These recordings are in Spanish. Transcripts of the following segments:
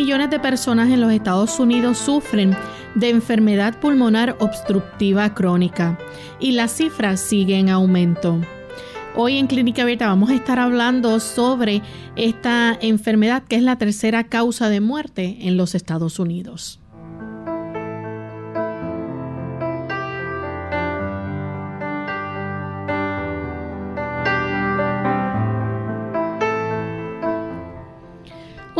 Millones de personas en los Estados Unidos sufren de enfermedad pulmonar obstructiva crónica y las cifras siguen en aumento. Hoy en Clínica Abierta vamos a estar hablando sobre esta enfermedad que es la tercera causa de muerte en los Estados Unidos.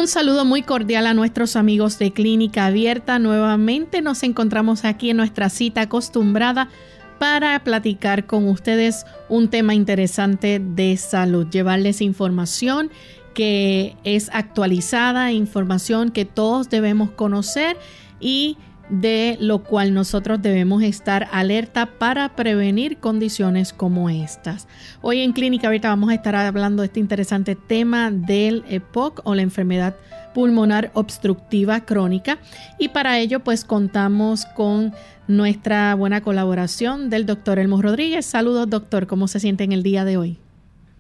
Un saludo muy cordial a nuestros amigos de Clínica Abierta. Nuevamente nos encontramos aquí en nuestra cita acostumbrada para platicar con ustedes un tema interesante de salud, llevarles información que es actualizada, información que todos debemos conocer y de lo cual nosotros debemos estar alerta para prevenir condiciones como estas. Hoy en Clínica Abierta vamos a estar hablando de este interesante tema del EPOC o la enfermedad pulmonar obstructiva crónica y para ello pues contamos con nuestra buena colaboración del doctor Elmo Rodríguez. Saludos doctor, ¿cómo se siente en el día de hoy?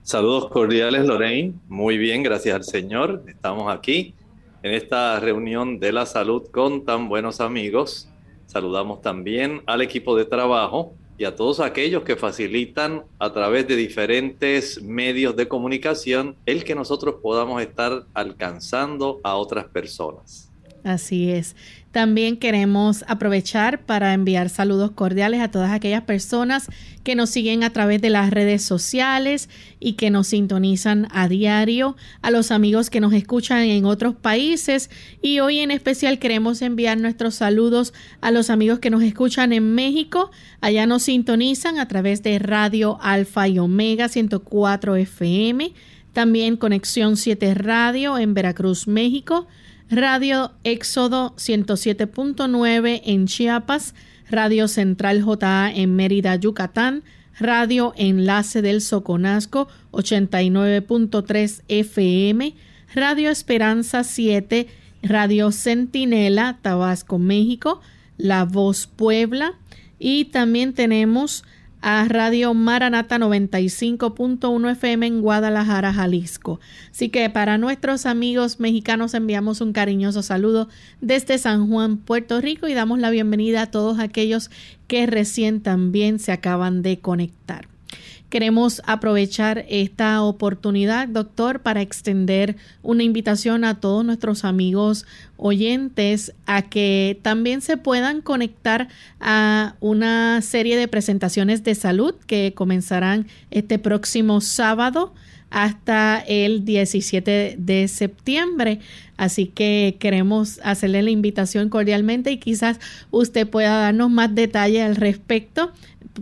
Saludos cordiales Lorraine, muy bien, gracias al Señor, estamos aquí en esta reunión de la salud con tan buenos amigos. Saludamos también al equipo de trabajo y a todos aquellos que facilitan a través de diferentes medios de comunicación el que nosotros podamos estar alcanzando a otras personas. Así es. También queremos aprovechar para enviar saludos cordiales a todas aquellas personas que nos siguen a través de las redes sociales y que nos sintonizan a diario, a los amigos que nos escuchan en otros países y hoy en especial queremos enviar nuestros saludos a los amigos que nos escuchan en México. Allá nos sintonizan a través de Radio Alfa y Omega 104 FM, también Conexión 7 Radio en Veracruz, México. Radio Éxodo 107.9 en Chiapas, Radio Central JA en Mérida, Yucatán, Radio Enlace del Soconasco 89.3 FM, Radio Esperanza 7, Radio Centinela, Tabasco, México, La Voz Puebla y también tenemos a Radio Maranata 95.1 FM en Guadalajara, Jalisco. Así que para nuestros amigos mexicanos enviamos un cariñoso saludo desde San Juan, Puerto Rico y damos la bienvenida a todos aquellos que recién también se acaban de conectar. Queremos aprovechar esta oportunidad, doctor, para extender una invitación a todos nuestros amigos oyentes a que también se puedan conectar a una serie de presentaciones de salud que comenzarán este próximo sábado hasta el 17 de septiembre. Así que queremos hacerle la invitación cordialmente y quizás usted pueda darnos más detalles al respecto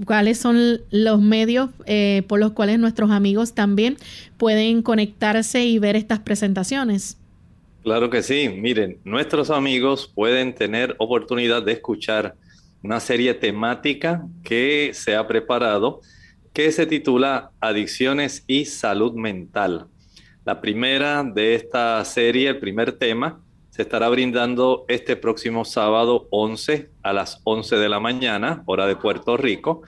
cuáles son los medios eh, por los cuales nuestros amigos también pueden conectarse y ver estas presentaciones. Claro que sí, miren, nuestros amigos pueden tener oportunidad de escuchar una serie temática que se ha preparado que se titula Adicciones y Salud Mental. La primera de esta serie, el primer tema, se estará brindando este próximo sábado 11 a las 11 de la mañana, hora de Puerto Rico.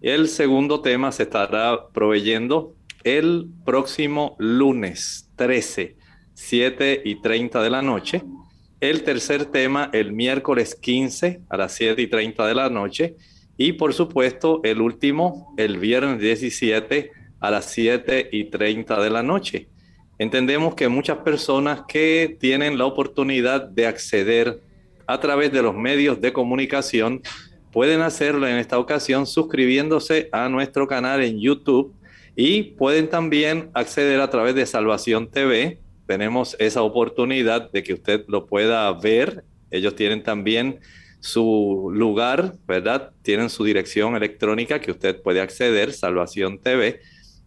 El segundo tema se estará proveyendo el próximo lunes 13, 7 y 30 de la noche. El tercer tema el miércoles 15 a las 7 y 30 de la noche. Y por supuesto el último el viernes 17 a las 7 y 30 de la noche. Entendemos que muchas personas que tienen la oportunidad de acceder a través de los medios de comunicación pueden hacerlo en esta ocasión suscribiéndose a nuestro canal en YouTube Y pueden también acceder a través de Salvación TV. Tenemos esa oportunidad de que usted lo pueda ver. Ellos tienen también su lugar, ¿verdad? Tienen su dirección electrónica que usted puede acceder, Salvación TV.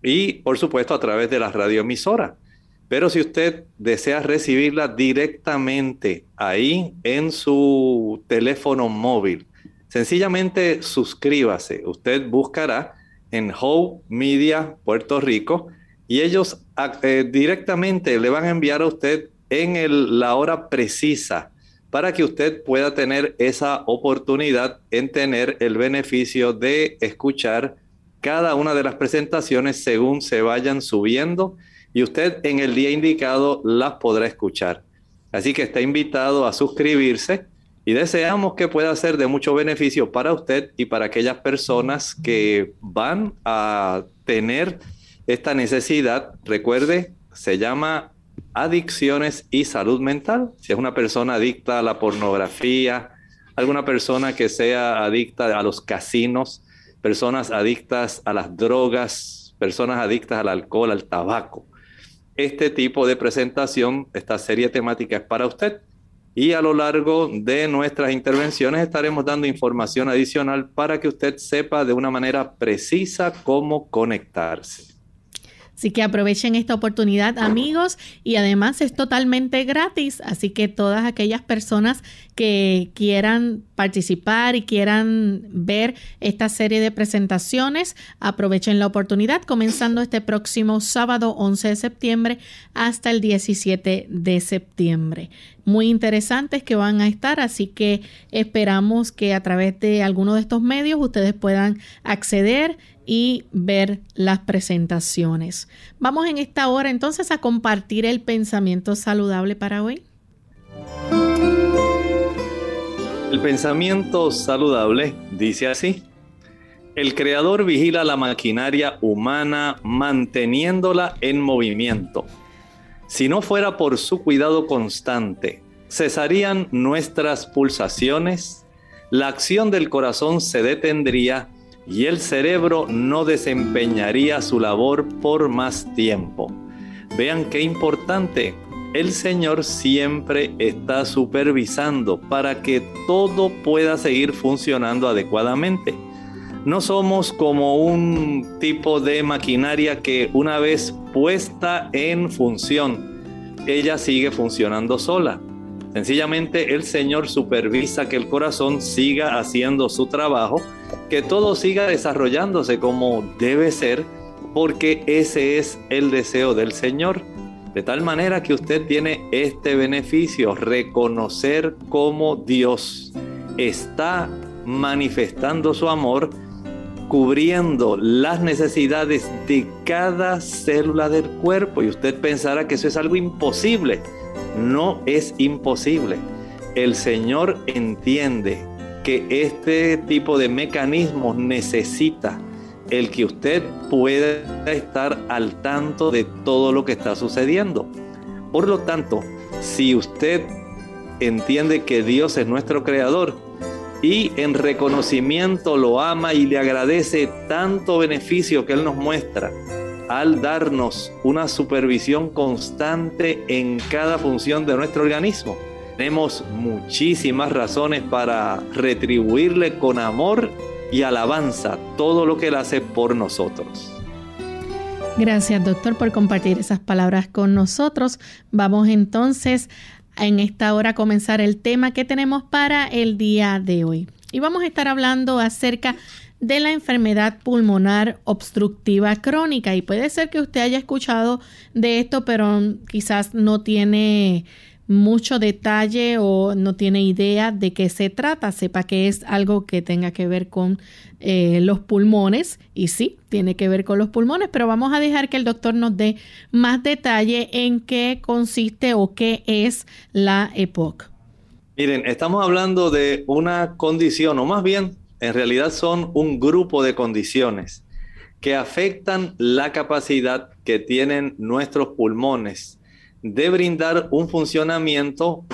Y por supuesto a través de la radioemisora. Pero si usted desea recibirla directamente ahí en su teléfono móvil, sencillamente suscríbase. Usted buscará en Hope Media Puerto Rico y ellos eh, directamente le van a enviar a usted en la hora precisa para que usted pueda tener esa oportunidad en tener el beneficio de escuchar cada una de las presentaciones según se vayan subiendo y usted en el día indicado las podrá escuchar. Así que está invitado a suscribirse y deseamos que pueda ser de mucho beneficio para usted y para aquellas personas que van a tener esta necesidad. Recuerde, se llama adicciones y salud mental. Si es una persona adicta a la pornografía, alguna persona que sea adicta a los casinos, personas adictas a las drogas, personas adictas al alcohol, al tabaco este tipo de presentación, esta serie temática es para usted. Y a lo largo de nuestras intervenciones estaremos dando información adicional para que usted sepa de una manera precisa cómo conectarse. Así que aprovechen esta oportunidad amigos y además es totalmente gratis, así que todas aquellas personas que quieran participar y quieran ver esta serie de presentaciones, aprovechen la oportunidad comenzando este próximo sábado 11 de septiembre hasta el 17 de septiembre. Muy interesantes que van a estar, así que esperamos que a través de alguno de estos medios ustedes puedan acceder y ver las presentaciones. Vamos en esta hora entonces a compartir el pensamiento saludable para hoy. El pensamiento saludable dice así. El creador vigila la maquinaria humana manteniéndola en movimiento. Si no fuera por su cuidado constante, cesarían nuestras pulsaciones, la acción del corazón se detendría y el cerebro no desempeñaría su labor por más tiempo. Vean qué importante. El Señor siempre está supervisando para que todo pueda seguir funcionando adecuadamente. No somos como un tipo de maquinaria que una vez puesta en función, ella sigue funcionando sola. Sencillamente el Señor supervisa que el corazón siga haciendo su trabajo que todo siga desarrollándose como debe ser, porque ese es el deseo del Señor. De tal manera que usted tiene este beneficio, reconocer cómo Dios está manifestando su amor, cubriendo las necesidades de cada célula del cuerpo. Y usted pensará que eso es algo imposible. No es imposible. El Señor entiende que este tipo de mecanismos necesita el que usted pueda estar al tanto de todo lo que está sucediendo. Por lo tanto, si usted entiende que Dios es nuestro creador y en reconocimiento lo ama y le agradece tanto beneficio que Él nos muestra al darnos una supervisión constante en cada función de nuestro organismo, tenemos muchísimas razones para retribuirle con amor y alabanza todo lo que él hace por nosotros. Gracias, doctor, por compartir esas palabras con nosotros. Vamos entonces en esta hora a comenzar el tema que tenemos para el día de hoy. Y vamos a estar hablando acerca de la enfermedad pulmonar obstructiva crónica. Y puede ser que usted haya escuchado de esto, pero quizás no tiene mucho detalle o no tiene idea de qué se trata, sepa que es algo que tenga que ver con eh, los pulmones y sí, tiene que ver con los pulmones, pero vamos a dejar que el doctor nos dé más detalle en qué consiste o qué es la EPOC. Miren, estamos hablando de una condición, o más bien, en realidad son un grupo de condiciones que afectan la capacidad que tienen nuestros pulmones de brindar un funcionamiento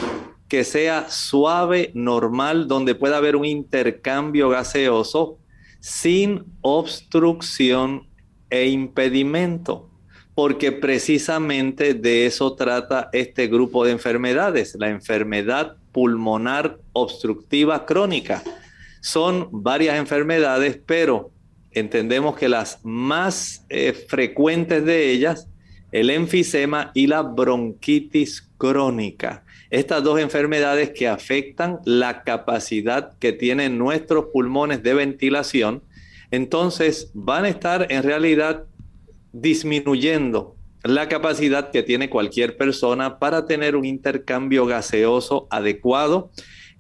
que sea suave, normal, donde pueda haber un intercambio gaseoso sin obstrucción e impedimento, porque precisamente de eso trata este grupo de enfermedades, la enfermedad pulmonar obstructiva crónica. Son varias enfermedades, pero entendemos que las más eh, frecuentes de ellas, el enfisema y la bronquitis crónica. Estas dos enfermedades que afectan la capacidad que tienen nuestros pulmones de ventilación, entonces van a estar en realidad disminuyendo la capacidad que tiene cualquier persona para tener un intercambio gaseoso adecuado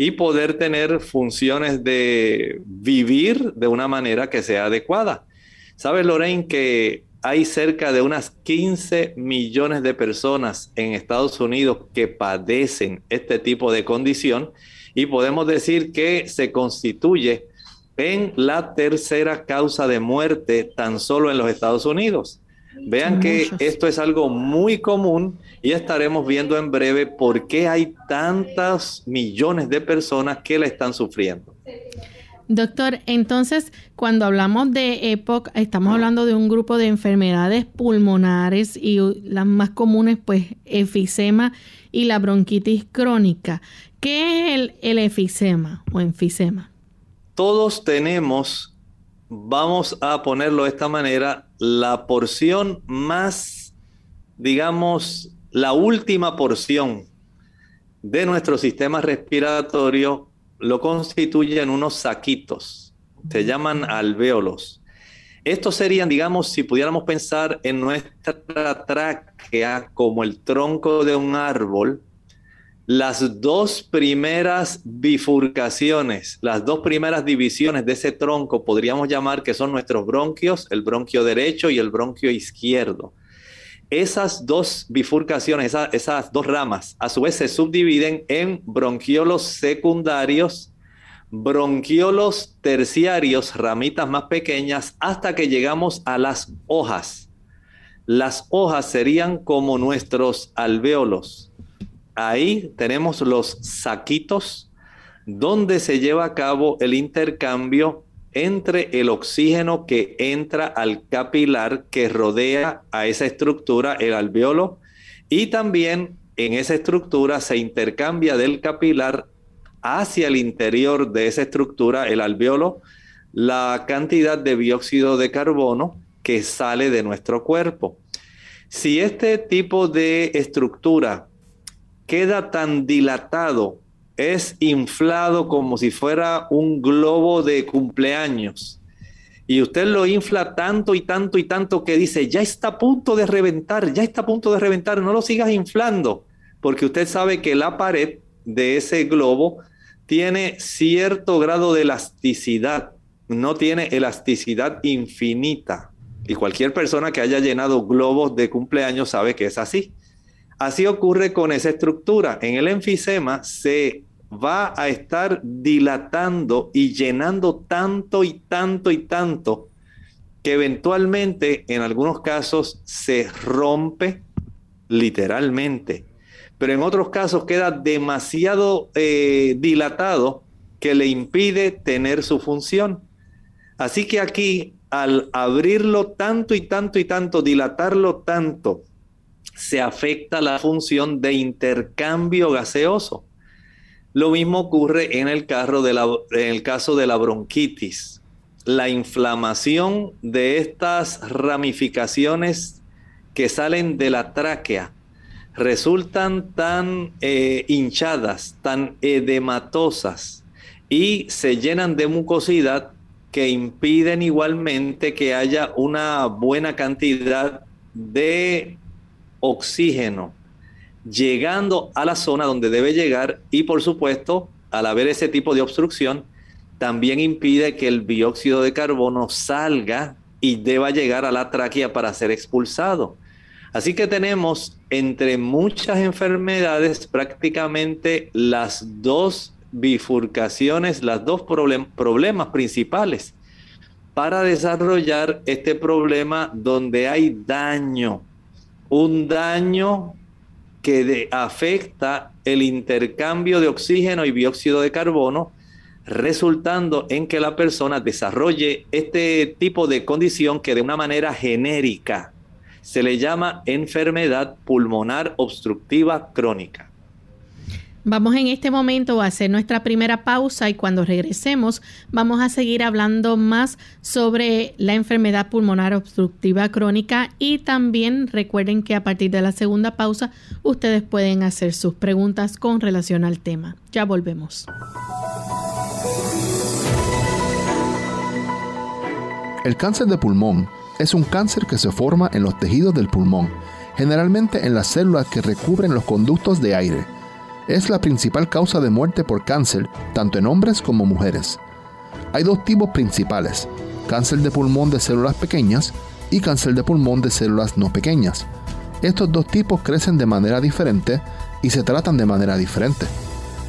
y poder tener funciones de vivir de una manera que sea adecuada. ¿Sabes, Lorraine, que hay cerca de unas 15 millones de personas en Estados Unidos que padecen este tipo de condición y podemos decir que se constituye en la tercera causa de muerte tan solo en los Estados Unidos. Vean que esto es algo muy común y estaremos viendo en breve por qué hay tantas millones de personas que la están sufriendo. Doctor, entonces cuando hablamos de EPOC, estamos hablando de un grupo de enfermedades pulmonares y las más comunes, pues, efisema y la bronquitis crónica. ¿Qué es el, el efisema o enfisema? Todos tenemos, vamos a ponerlo de esta manera, la porción más, digamos, la última porción de nuestro sistema respiratorio lo constituyen unos saquitos, se llaman alvéolos. Estos serían, digamos, si pudiéramos pensar en nuestra tráquea como el tronco de un árbol, las dos primeras bifurcaciones, las dos primeras divisiones de ese tronco podríamos llamar que son nuestros bronquios, el bronquio derecho y el bronquio izquierdo. Esas dos bifurcaciones, esas dos ramas, a su vez se subdividen en bronquiolos secundarios, bronquiolos terciarios, ramitas más pequeñas, hasta que llegamos a las hojas. Las hojas serían como nuestros alvéolos. Ahí tenemos los saquitos donde se lleva a cabo el intercambio entre el oxígeno que entra al capilar que rodea a esa estructura, el alveolo, y también en esa estructura se intercambia del capilar hacia el interior de esa estructura, el alveolo, la cantidad de dióxido de carbono que sale de nuestro cuerpo. Si este tipo de estructura queda tan dilatado es inflado como si fuera un globo de cumpleaños. Y usted lo infla tanto y tanto y tanto que dice, ya está a punto de reventar, ya está a punto de reventar, no lo sigas inflando, porque usted sabe que la pared de ese globo tiene cierto grado de elasticidad, no tiene elasticidad infinita. Y cualquier persona que haya llenado globos de cumpleaños sabe que es así. Así ocurre con esa estructura. En el enfisema se va a estar dilatando y llenando tanto y tanto y tanto que eventualmente en algunos casos se rompe literalmente, pero en otros casos queda demasiado eh, dilatado que le impide tener su función. Así que aquí, al abrirlo tanto y tanto y tanto, dilatarlo tanto, se afecta la función de intercambio gaseoso. Lo mismo ocurre en el, caso de la bronquitis. La inflamación de estas ramificaciones que salen de la tráquea resultan tan eh, hinchadas, tan edematosas y se llenan de mucosidad que impiden igualmente que haya una buena cantidad de oxígeno llegando a la zona donde debe llegar y por supuesto, al haber ese tipo de obstrucción, también impide que el dióxido de carbono salga y deba llegar a la tráquea para ser expulsado. Así que tenemos entre muchas enfermedades prácticamente las dos bifurcaciones, las dos problemas principales para desarrollar este problema donde hay daño, un daño que afecta el intercambio de oxígeno y dióxido de carbono resultando en que la persona desarrolle este tipo de condición que de una manera genérica se le llama enfermedad pulmonar obstructiva crónica. Vamos en este momento a hacer nuestra primera pausa y cuando regresemos vamos a seguir hablando más sobre la enfermedad pulmonar obstructiva crónica y también recuerden que a partir de la segunda pausa ustedes pueden hacer sus preguntas con relación al tema. Ya volvemos. El cáncer de pulmón es un cáncer que se forma en los tejidos del pulmón, generalmente en las células que recubren los conductos de aire es la principal causa de muerte por cáncer, tanto en hombres como mujeres. Hay dos tipos principales, cáncer de pulmón de células pequeñas y cáncer de pulmón de células no pequeñas. Estos dos tipos crecen de manera diferente y se tratan de manera diferente.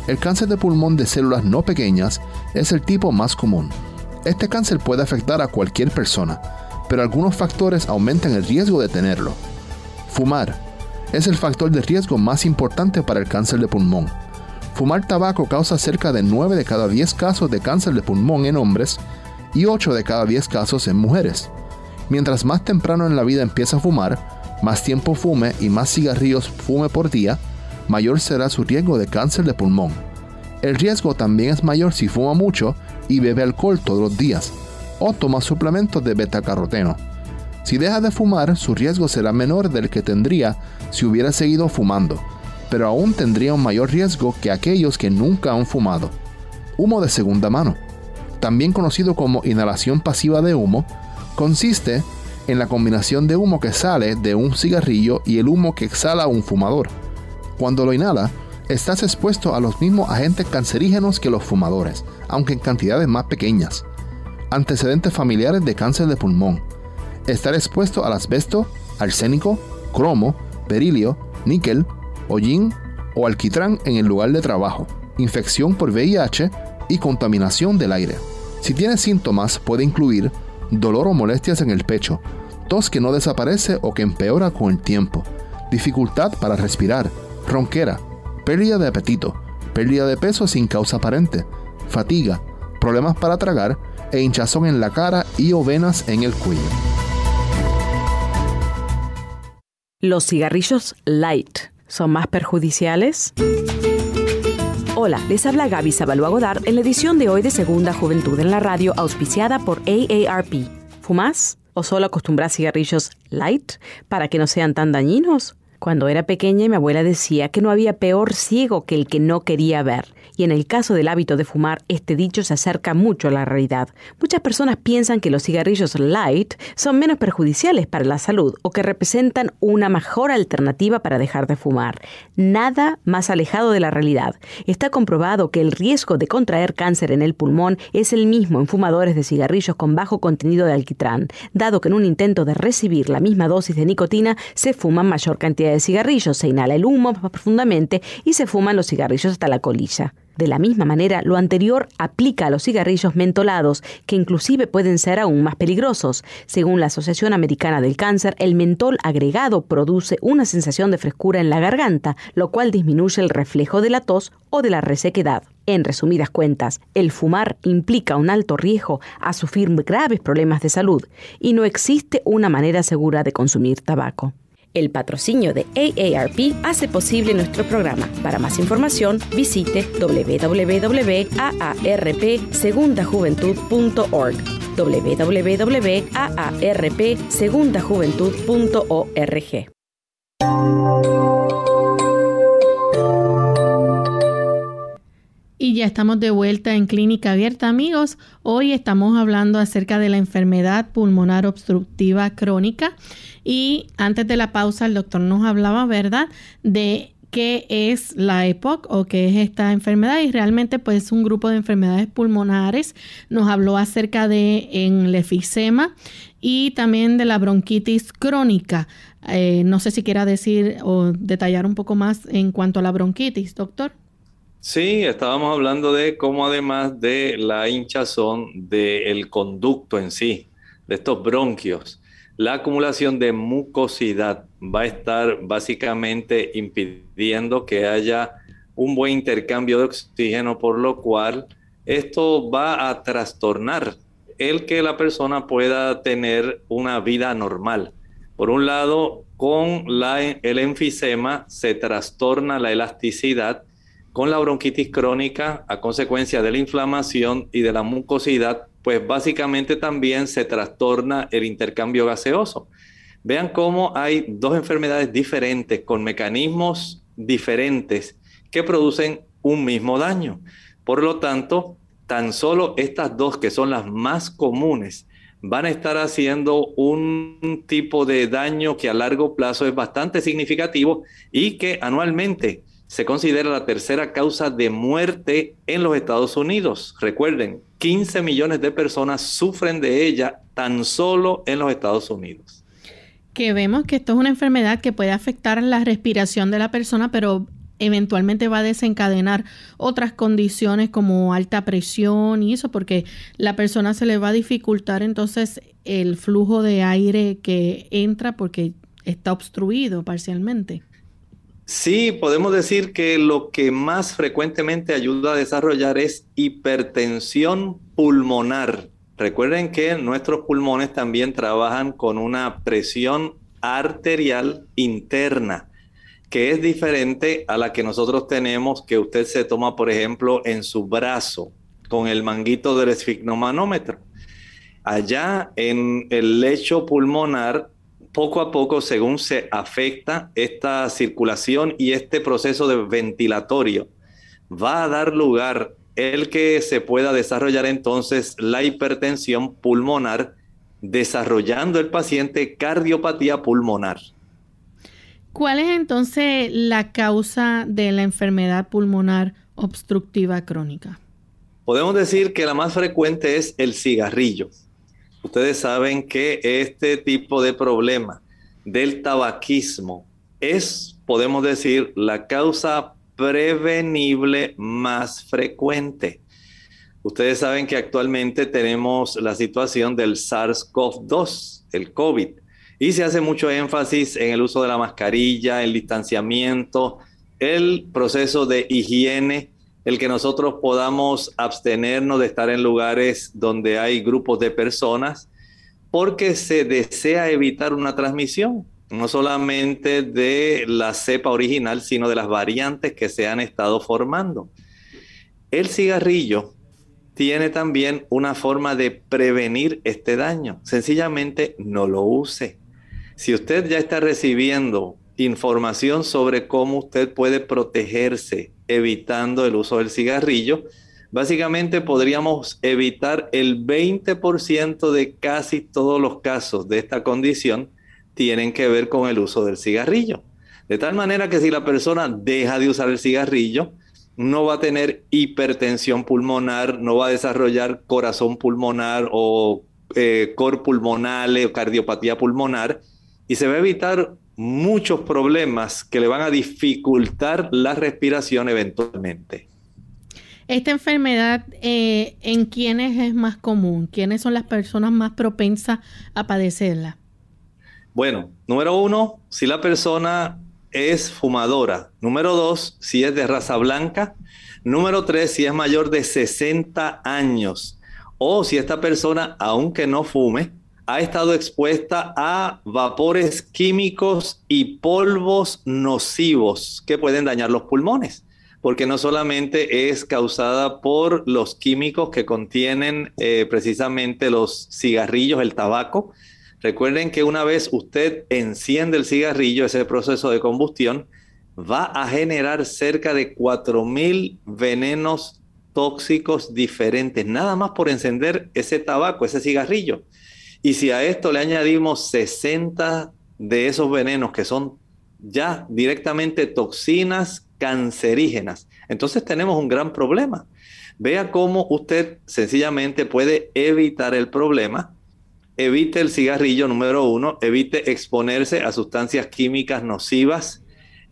El cáncer de pulmón de células no pequeñas es el tipo más común. Este cáncer puede afectar a cualquier persona, pero algunos factores aumentan el riesgo de tenerlo. Fumar, es el factor de riesgo más importante para el cáncer de pulmón. Fumar tabaco causa cerca de 9 de cada 10 casos de cáncer de pulmón en hombres y 8 de cada 10 casos en mujeres. Mientras más temprano en la vida empieza a fumar, más tiempo fume y más cigarrillos fume por día, mayor será su riesgo de cáncer de pulmón. El riesgo también es mayor si fuma mucho y bebe alcohol todos los días o toma suplementos de betacaroteno. Si deja de fumar, su riesgo será menor del que tendría si hubiera seguido fumando, pero aún tendría un mayor riesgo que aquellos que nunca han fumado. Humo de segunda mano, también conocido como inhalación pasiva de humo, consiste en la combinación de humo que sale de un cigarrillo y el humo que exhala un fumador. Cuando lo inhala, estás expuesto a los mismos agentes cancerígenos que los fumadores, aunque en cantidades más pequeñas. Antecedentes familiares de cáncer de pulmón, estar expuesto al asbesto, arsénico, cromo, berilio, níquel, hollín o alquitrán en el lugar de trabajo, infección por VIH y contaminación del aire. Si tiene síntomas puede incluir dolor o molestias en el pecho, tos que no desaparece o que empeora con el tiempo, dificultad para respirar, ronquera, pérdida de apetito, pérdida de peso sin causa aparente, fatiga, problemas para tragar e hinchazón en la cara y o venas en el cuello. ¿Los cigarrillos light son más perjudiciales? Hola, les habla Gaby Zabalúa Godard en la edición de hoy de Segunda Juventud en la Radio, auspiciada por AARP. ¿Fumás? ¿O solo acostumbras cigarrillos light para que no sean tan dañinos? Cuando era pequeña mi abuela decía que no había peor ciego que el que no quería ver y en el caso del hábito de fumar, este dicho se acerca mucho a la realidad. Muchas personas piensan que los cigarrillos light son menos perjudiciales para la salud o que representan una mejor alternativa para dejar de fumar. Nada más alejado de la realidad. Está comprobado que el riesgo de contraer cáncer en el pulmón es el mismo en fumadores de cigarrillos con bajo contenido de alquitrán, dado que en un intento de recibir la misma dosis de nicotina se fuman mayor cantidad de cigarrillos, se inhala el humo más profundamente y se fuman los cigarrillos hasta la colilla. De la misma manera, lo anterior aplica a los cigarrillos mentolados, que inclusive pueden ser aún más peligrosos. Según la Asociación Americana del Cáncer, el mentol agregado produce una sensación de frescura en la garganta, lo cual disminuye el reflejo de la tos o de la resequedad. En resumidas cuentas, el fumar implica un alto riesgo a sufrir graves problemas de salud y no existe una manera segura de consumir tabaco. El patrocinio de AARP hace posible nuestro programa. Para más información, visite www.aarpsegundajuventud.org www.aarpsegundajuventud.org Y ya estamos de vuelta en Clínica Abierta, amigos. Hoy estamos hablando acerca de la enfermedad pulmonar obstructiva crónica. Y antes de la pausa, el doctor nos hablaba, ¿verdad?, de qué es la EPOC o qué es esta enfermedad y realmente pues un grupo de enfermedades pulmonares nos habló acerca de el efisema y también de la bronquitis crónica. Eh, no sé si quiera decir o detallar un poco más en cuanto a la bronquitis, doctor. Sí, estábamos hablando de cómo además de la hinchazón del conducto en sí, de estos bronquios, la acumulación de mucosidad va a estar básicamente impidiendo que haya un buen intercambio de oxígeno, por lo cual esto va a trastornar el que la persona pueda tener una vida normal. Por un lado, con el enfisema se trastorna la elasticidad, con la bronquitis crónica a consecuencia de la inflamación y de la mucosidad, pues básicamente también se trastorna el intercambio gaseoso. Vean cómo hay dos enfermedades diferentes con mecanismos diferentes que producen un mismo daño. Por lo tanto, tan solo estas dos que son las más comunes van a estar haciendo un tipo de daño que a largo plazo es bastante significativo y que anualmente se considera la tercera causa de muerte en los Estados Unidos. Recuerden, 15 millones de personas sufren de ella tan solo en los Estados Unidos. Que vemos que esto es una enfermedad que puede afectar la respiración de la persona, pero eventualmente va a desencadenar otras condiciones como alta presión y eso, porque la persona se le va a dificultar entonces el flujo de aire que entra porque está obstruido parcialmente. Sí, podemos decir que lo que más frecuentemente ayuda a desarrollar es hipertensión pulmonar. Recuerden que nuestros pulmones también trabajan con una presión arterial interna, que es diferente a la que nosotros tenemos, que usted se toma, por ejemplo, en su brazo con el manguito del esfigmomanómetro. Allá en el lecho pulmonar poco a poco, según se afecta esta circulación y este proceso de ventilatorio, va a dar lugar el que se pueda desarrollar entonces la hipertensión pulmonar, desarrollando el paciente cardiopatía pulmonar. ¿Cuál es entonces la causa de la enfermedad pulmonar obstructiva crónica? Podemos decir que la más frecuente es el cigarrillo. Ustedes saben que este tipo de problema del tabaquismo es, podemos decir, la causa prevenible más frecuente. Ustedes saben que actualmente tenemos la situación del SARS-CoV-2, el COVID, y se hace mucho énfasis en el uso de la mascarilla, el distanciamiento, el proceso de higiene el que nosotros podamos abstenernos de estar en lugares donde hay grupos de personas, porque se desea evitar una transmisión, no solamente de la cepa original, sino de las variantes que se han estado formando. El cigarrillo tiene también una forma de prevenir este daño. Sencillamente no lo use. Si usted ya está recibiendo información sobre cómo usted puede protegerse evitando el uso del cigarrillo. Básicamente podríamos evitar el 20% de casi todos los casos de esta condición tienen que ver con el uso del cigarrillo. De tal manera que si la persona deja de usar el cigarrillo, no va a tener hipertensión pulmonar, no va a desarrollar corazón pulmonar o eh, cor o cardiopatía pulmonar y se va a evitar muchos problemas que le van a dificultar la respiración eventualmente. Esta enfermedad, eh, ¿en quiénes es más común? ¿Quiénes son las personas más propensas a padecerla? Bueno, número uno, si la persona es fumadora. Número dos, si es de raza blanca. Número tres, si es mayor de 60 años. O si esta persona, aunque no fume, ha estado expuesta a vapores químicos y polvos nocivos que pueden dañar los pulmones, porque no solamente es causada por los químicos que contienen eh, precisamente los cigarrillos, el tabaco. Recuerden que una vez usted enciende el cigarrillo, ese proceso de combustión va a generar cerca de 4.000 venenos tóxicos diferentes, nada más por encender ese tabaco, ese cigarrillo. Y si a esto le añadimos 60 de esos venenos que son ya directamente toxinas cancerígenas, entonces tenemos un gran problema. Vea cómo usted sencillamente puede evitar el problema. Evite el cigarrillo número uno, evite exponerse a sustancias químicas nocivas,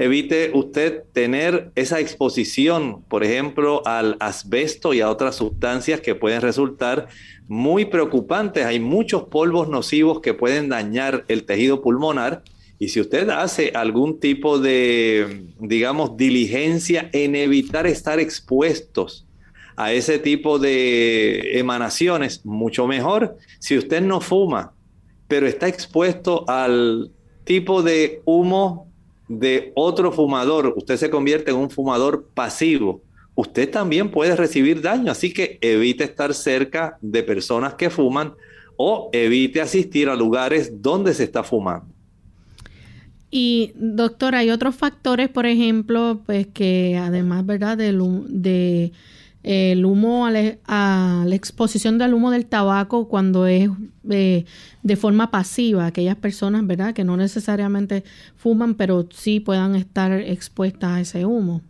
evite usted tener esa exposición, por ejemplo, al asbesto y a otras sustancias que pueden resultar muy preocupantes. Hay muchos polvos nocivos que pueden dañar el tejido pulmonar. Y si usted hace algún tipo de, digamos, diligencia en evitar estar expuestos a ese tipo de emanaciones, mucho mejor. Si usted no fuma, pero está expuesto al tipo de humo de otro fumador, usted se convierte en un fumador pasivo. Usted también puede recibir daño, así que evite estar cerca de personas que fuman o evite asistir a lugares donde se está fumando. Y doctor, hay otros factores, por ejemplo, pues que además, ¿verdad? De, el humo, a la, exposición del humo del tabaco cuando es eh, de forma pasiva, aquellas personas, ¿verdad? Que no necesariamente fuman, pero sí puedan estar expuestas a ese humo.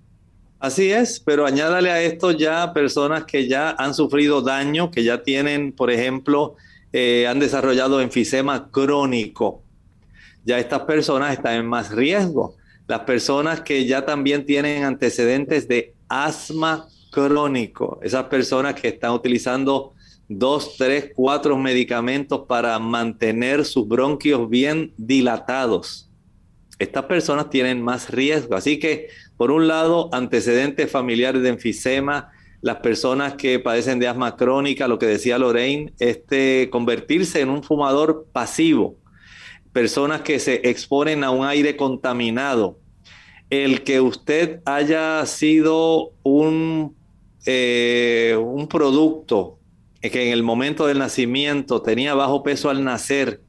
Así es, pero añádale a esto ya personas que ya han sufrido daño, que ya tienen, por ejemplo, eh, han desarrollado enfisema crónico. Ya estas personas están en más riesgo. Las personas que ya también tienen antecedentes de asma crónico, esas personas que están utilizando dos, tres, cuatro medicamentos para mantener sus bronquios bien dilatados. Estas personas tienen más riesgo. Así que, por un lado, antecedentes familiares de enfisema, las personas que padecen de asma crónica, lo que decía Lorraine, este, convertirse en un fumador pasivo, personas que se exponen a un aire contaminado, el que usted haya sido un eh, un producto que en el momento del nacimiento tenía bajo peso al nacer,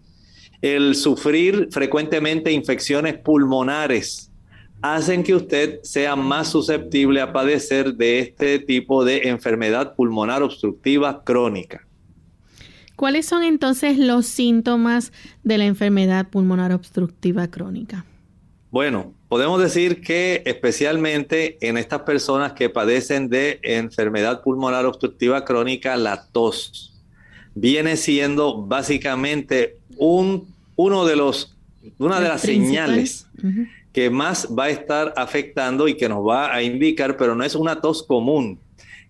el sufrir frecuentemente infecciones pulmonares, hacen que usted sea más susceptible a padecer de este tipo de enfermedad pulmonar obstructiva crónica. ¿Cuáles son entonces los síntomas de la enfermedad pulmonar obstructiva crónica? Bueno, podemos decir que especialmente en estas personas que padecen de enfermedad pulmonar obstructiva crónica, la tos viene siendo básicamente un, uno de los, una de las señales que más va a estar afectando y que nos va a indicar, pero no es una tos común,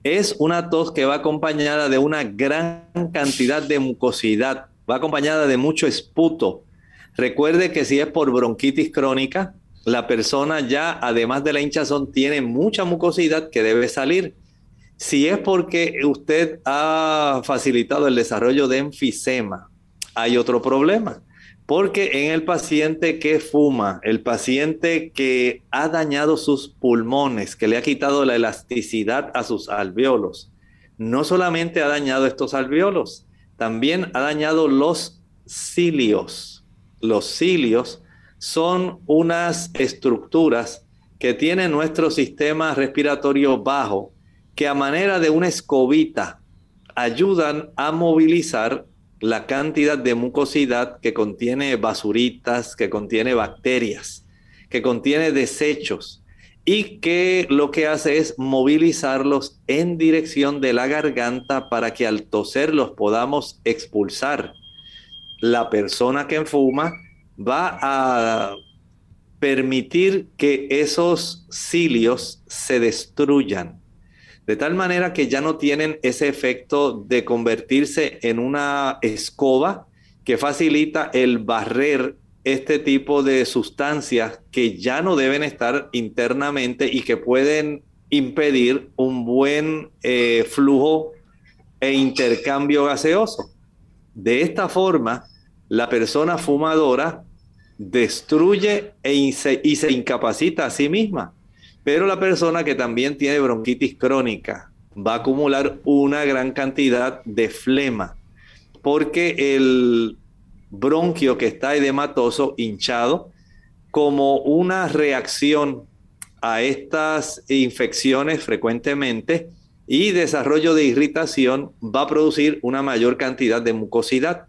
es una tos que va acompañada de una gran cantidad de mucosidad, va acompañada de mucho esputo, Recuerde que si es por bronquitis crónica, la persona ya, además de la hinchazón, tiene mucha mucosidad que debe salir. Si es porque usted ha facilitado el desarrollo de enfisema, hay otro problema. Porque en el paciente que fuma, el paciente que ha dañado sus pulmones, que le ha quitado la elasticidad a sus alveolos, no solamente ha dañado estos alveolos, también ha dañado los cilios los cilios son unas estructuras que tiene nuestro sistema respiratorio bajo, que a manera de una escobita ayudan a movilizar la cantidad de mucosidad que contiene basuritas, que contiene bacterias, que contiene desechos y que lo que hace es movilizarlos en dirección de la garganta para que al toser los podamos expulsar. La persona que fuma va a permitir que esos cilios se destruyan, de tal manera que ya no tienen ese efecto de convertirse en una escoba que facilita el barrer este tipo de sustancias que ya no deben estar internamente y que pueden impedir un buen eh, flujo e intercambio gaseoso. De esta forma, la persona fumadora destruye e y se incapacita a sí misma. Pero la persona que también tiene bronquitis crónica va a acumular una gran cantidad de flema, porque el bronquio que está edematoso, hinchado, como una reacción a estas infecciones frecuentemente y desarrollo de irritación, va a producir una mayor cantidad de mucosidad.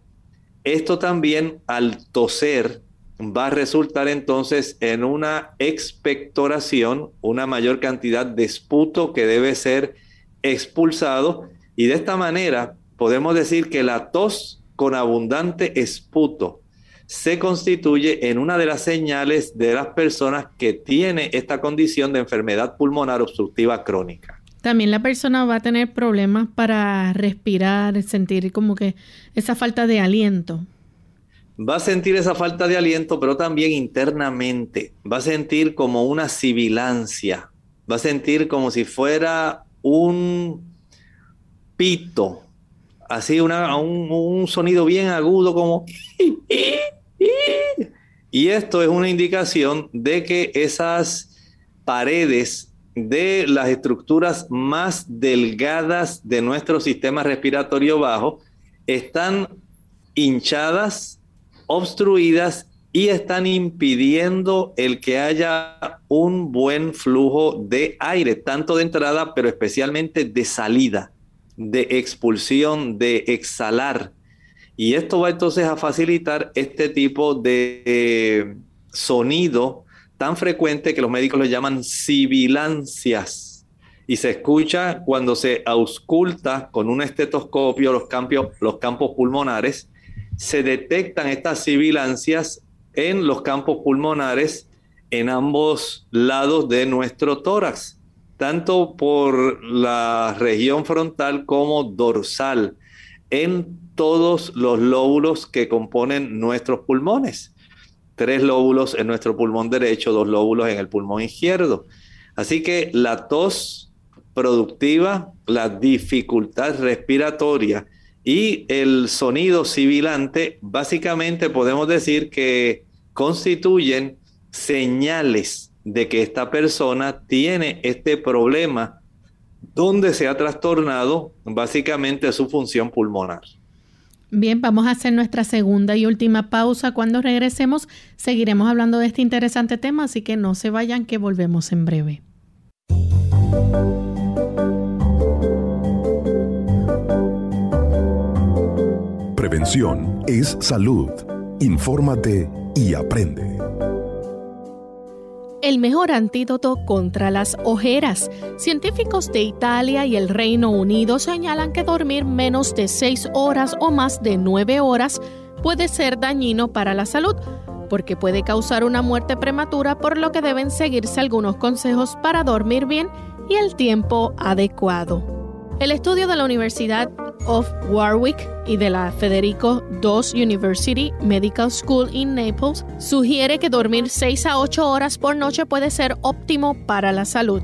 Esto también al toser va a resultar entonces en una expectoración, una mayor cantidad de esputo que debe ser expulsado y de esta manera podemos decir que la tos con abundante esputo se constituye en una de las señales de las personas que tiene esta condición de enfermedad pulmonar obstructiva crónica. También la persona va a tener problemas para respirar, sentir como que esa falta de aliento. Va a sentir esa falta de aliento, pero también internamente. Va a sentir como una sibilancia. Va a sentir como si fuera un pito, así una, un, sonido bien agudo como... Y esto es una indicación de que esas paredes de las estructuras más delgadas de nuestro sistema respiratorio bajo están hinchadas, obstruidas y están impidiendo el que haya un buen flujo de aire, tanto de entrada, pero especialmente de salida, de expulsión, de exhalar. Y esto va entonces a facilitar este tipo de eh, sonido tan frecuente que los médicos le llaman sibilancias. Y se escucha cuando se ausculta con un estetoscopio los, los campos pulmonares, se detectan estas sibilancias en los campos pulmonares en ambos lados de nuestro tórax, tanto por la región frontal como dorsal, en todos los lóbulos que componen nuestros pulmones. Tres lóbulos en nuestro pulmón derecho, dos lóbulos en el pulmón izquierdo. Así que la tos productiva, la dificultad respiratoria y el sonido sibilante, básicamente podemos decir que constituyen señales de que esta persona tiene este problema donde se ha trastornado básicamente su función pulmonar. Bien, vamos a hacer nuestra segunda y última pausa. Cuando regresemos seguiremos hablando de este interesante tema, así que no se vayan que volvemos en breve. Prevención es salud. Infórmate y aprende. El mejor antídoto contra las ojeras. Científicos de Italia y el Reino Unido señalan que dormir menos de 6 horas o más de 9 horas puede ser dañino para la salud porque puede causar una muerte prematura, por lo que deben seguirse algunos consejos para dormir bien y el tiempo adecuado. El estudio de la Universidad of Warwick y de la Federico II University Medical School in Naples sugiere que dormir 6 a 8 horas por noche puede ser óptimo para la salud.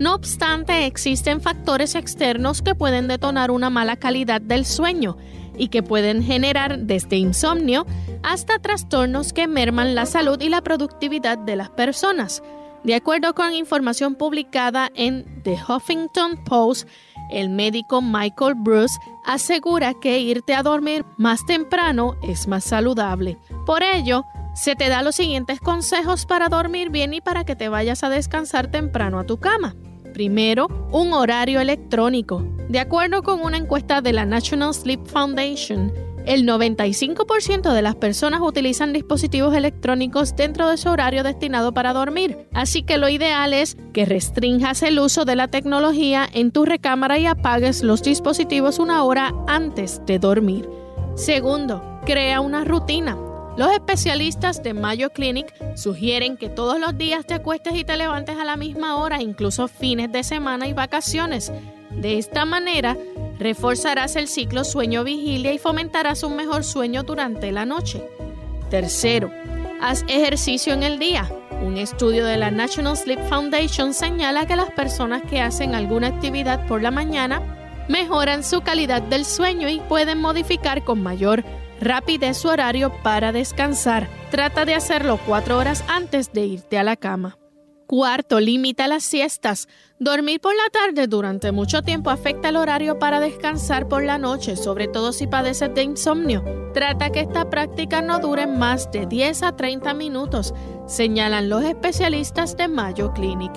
No obstante, existen factores externos que pueden detonar una mala calidad del sueño y que pueden generar desde insomnio hasta trastornos que merman la salud y la productividad de las personas. De acuerdo con información publicada en The Huffington Post, el médico Michael Bruce asegura que irte a dormir más temprano es más saludable. Por ello, se te da los siguientes consejos para dormir bien y para que te vayas a descansar temprano a tu cama. Primero, un horario electrónico. De acuerdo con una encuesta de la National Sleep Foundation, el 95% de las personas utilizan dispositivos electrónicos dentro de su horario destinado para dormir, así que lo ideal es que restringas el uso de la tecnología en tu recámara y apagues los dispositivos una hora antes de dormir. Segundo, crea una rutina. Los especialistas de Mayo Clinic sugieren que todos los días te acuestes y te levantes a la misma hora, incluso fines de semana y vacaciones. De esta manera, reforzarás el ciclo sueño-vigilia y fomentarás un mejor sueño durante la noche. Tercero, haz ejercicio en el día. Un estudio de la National Sleep Foundation señala que las personas que hacen alguna actividad por la mañana mejoran su calidad del sueño y pueden modificar con mayor rapidez su horario para descansar. Trata de hacerlo cuatro horas antes de irte a la cama. Cuarto, limita las siestas. Dormir por la tarde durante mucho tiempo afecta el horario para descansar por la noche, sobre todo si padeces de insomnio. Trata que esta práctica no dure más de 10 a 30 minutos, señalan los especialistas de Mayo Clinic.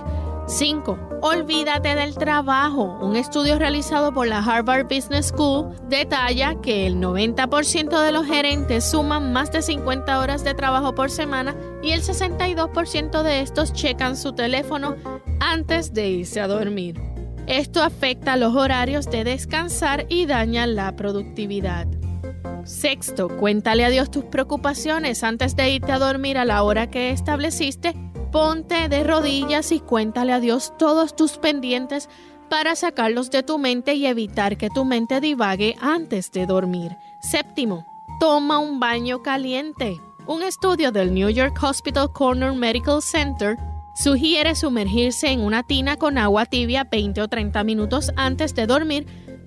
5. Olvídate del trabajo. Un estudio realizado por la Harvard Business School detalla que el 90% de los gerentes suman más de 50 horas de trabajo por semana y el 62% de estos checan su teléfono antes de irse a dormir. Esto afecta los horarios de descansar y daña la productividad. Sexto, cuéntale a Dios tus preocupaciones antes de irte a dormir a la hora que estableciste Ponte de rodillas y cuéntale a Dios todos tus pendientes para sacarlos de tu mente y evitar que tu mente divague antes de dormir. Séptimo, toma un baño caliente. Un estudio del New York Hospital Corner Medical Center sugiere sumergirse en una tina con agua tibia 20 o 30 minutos antes de dormir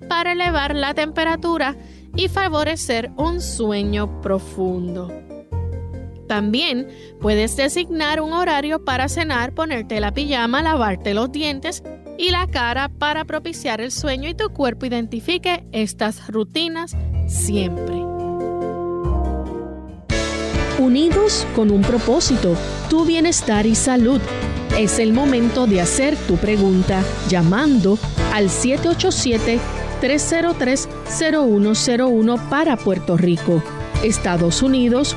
para elevar la temperatura y favorecer un sueño profundo. También puedes designar un horario para cenar, ponerte la pijama, lavarte los dientes y la cara para propiciar el sueño y tu cuerpo identifique estas rutinas siempre. Unidos con un propósito, tu bienestar y salud. Es el momento de hacer tu pregunta llamando al 787-303-0101 para Puerto Rico, Estados Unidos